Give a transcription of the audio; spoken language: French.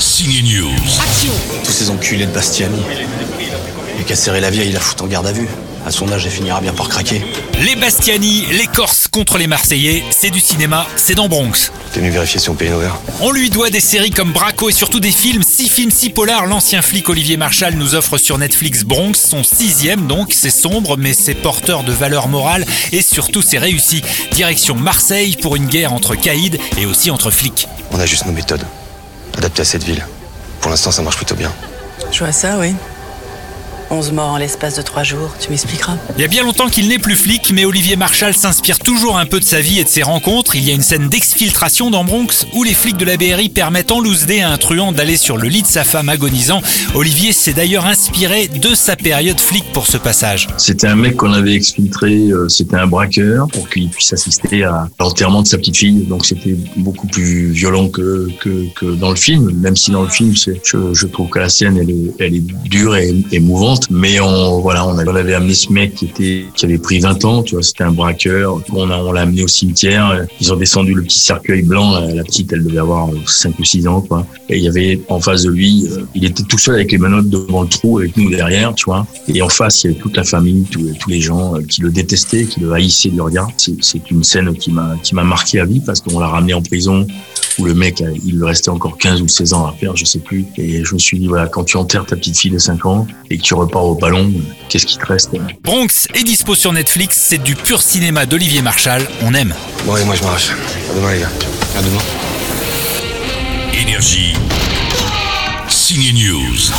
Signe. Tous ces enculés de Bastiani. Qu'à serrer la vieille, il la fout en garde à vue. À son âge, elle finira bien par craquer. Les Bastiani, les Corses contre les Marseillais, c'est du cinéma, c'est dans Bronx. T'es venu vérifier si on payait nos verres On lui doit des séries comme Braco et surtout des films, six films si polars. L'ancien flic Olivier Marchal nous offre sur Netflix Bronx, son sixième donc. C'est sombre, mais c'est porteur de valeurs morales et surtout c'est réussi. Direction Marseille pour une guerre entre caïds et aussi entre flics. On a juste nos méthodes. Adaptées à cette ville. Pour l'instant, ça marche plutôt bien. Je vois ça, oui. 11 morts en l'espace de 3 jours, tu m'expliqueras? Il y a bien longtemps qu'il n'est plus flic, mais Olivier Marchal s'inspire toujours un peu de sa vie et de ses rencontres. Il y a une scène d'exfiltration dans Bronx où les flics de la BRI permettent en loose day à un truand d'aller sur le lit de sa femme agonisant. Olivier s'est d'ailleurs inspiré de sa période flic pour ce passage. C'était un mec qu'on avait exfiltré, euh, c'était un braqueur pour qu'il puisse assister à l'enterrement de sa petite fille. Donc c'était beaucoup plus violent que, que, que dans le film, même si dans le film, je, je trouve que la scène, elle est, elle est dure et émouvante. Mais on, voilà, on avait amené ce mec qui était, qui avait pris 20 ans, tu vois, c'était un braqueur. On, a, on l'a amené au cimetière. Ils ont descendu le petit cercueil blanc. La petite, elle devait avoir 5 ou 6 ans, quoi. Et il y avait en face de lui, euh, il était tout seul avec les menottes devant le trou, avec nous derrière, tu vois. Et en face, il y avait toute la famille, tous, les gens euh, qui le détestaient, qui le haïssaient du regard. C'est une scène qui m'a, qui m'a marqué à vie parce qu'on l'a ramené en prison où le mec, il lui restait encore 15 ou 16 ans à faire, je sais plus. Et je me suis dit, voilà, quand tu enterres ta petite fille de 5 ans et que tu repars au ballon, qu'est-ce qui te reste Bronx est dispo sur Netflix, c'est du pur cinéma d'Olivier Marchal, on aime. Bon, allez, moi je m'arrache. À demain, les gars. À demain. Énergie. Signe News.